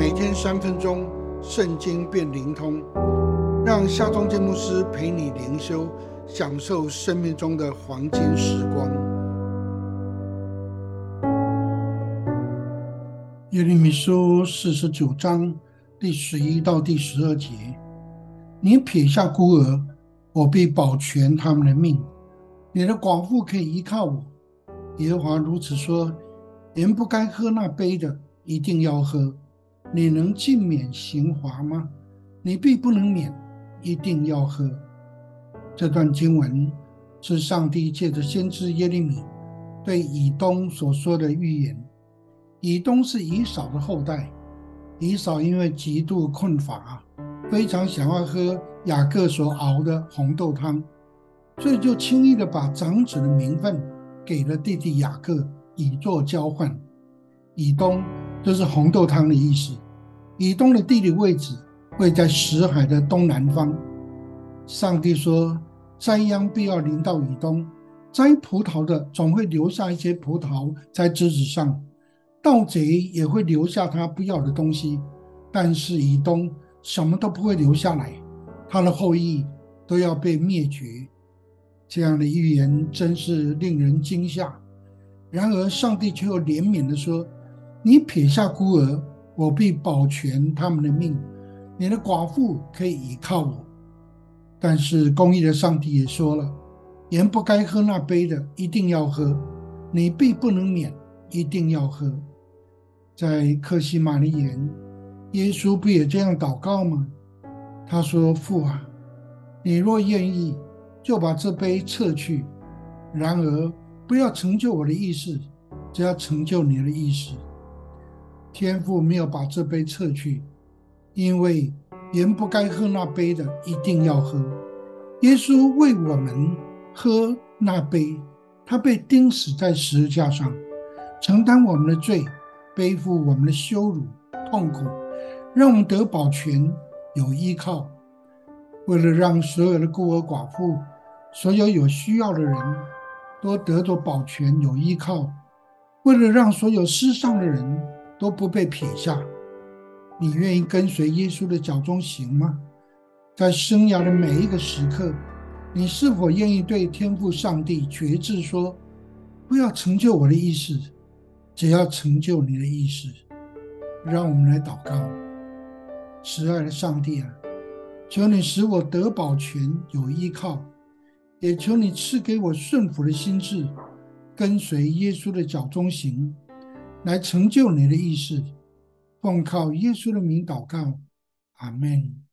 每天三分钟，圣经变灵通，让夏忠建牧师陪你灵修，享受生命中的黄金时光。耶利米书四十九章第十一到第十二节：你撇下孤儿，我必保全他们的命；你的寡妇可以依靠我。耶和华如此说。人不该喝那杯的，一定要喝。你能尽免刑罚吗？你必不能免，一定要喝。这段经文是上帝借着先知耶利米对以东所说的预言。以东是以扫的后代，以扫因为极度困乏，非常想要喝雅各所熬的红豆汤，所以就轻易的把长子的名分给了弟弟雅各。以作交换，以东就是红豆汤的意思。以东的地理位置位在死海的东南方。上帝说：“灾殃必要临到以东，摘葡萄的总会留下一些葡萄在枝子上，盗贼也会留下他不要的东西，但是以东什么都不会留下来，他的后裔都要被灭绝。”这样的预言真是令人惊吓。然而，上帝却又怜悯地说：“你撇下孤儿，我必保全他们的命；你的寡妇可以依靠我。”但是，公义的上帝也说了：“人不该喝那杯的，一定要喝；你必不能免，一定要喝。”在克西玛利园，耶稣不也这样祷告吗？他说：“父啊，你若愿意，就把这杯撤去。”然而，不要成就我的意思，只要成就你的意思。天父没有把这杯撤去，因为人不该喝那杯的，一定要喝。耶稣为我们喝那杯，他被钉死在十字架上，承担我们的罪，背负我们的羞辱、痛苦，让我们得保全、有依靠。为了让所有的孤儿寡妇、所有有需要的人。都得到保全，有依靠。为了让所有世上的人都不被撇下，你愿意跟随耶稣的脚中行吗？在生涯的每一个时刻，你是否愿意对天父上帝决志说：“不要成就我的意思，只要成就你的意思。”让我们来祷告，慈爱的上帝啊，求你使我得保全，有依靠。也求你赐给我顺服的心智，跟随耶稣的脚中行，来成就你的意思。奉靠耶稣的名祷告，阿门。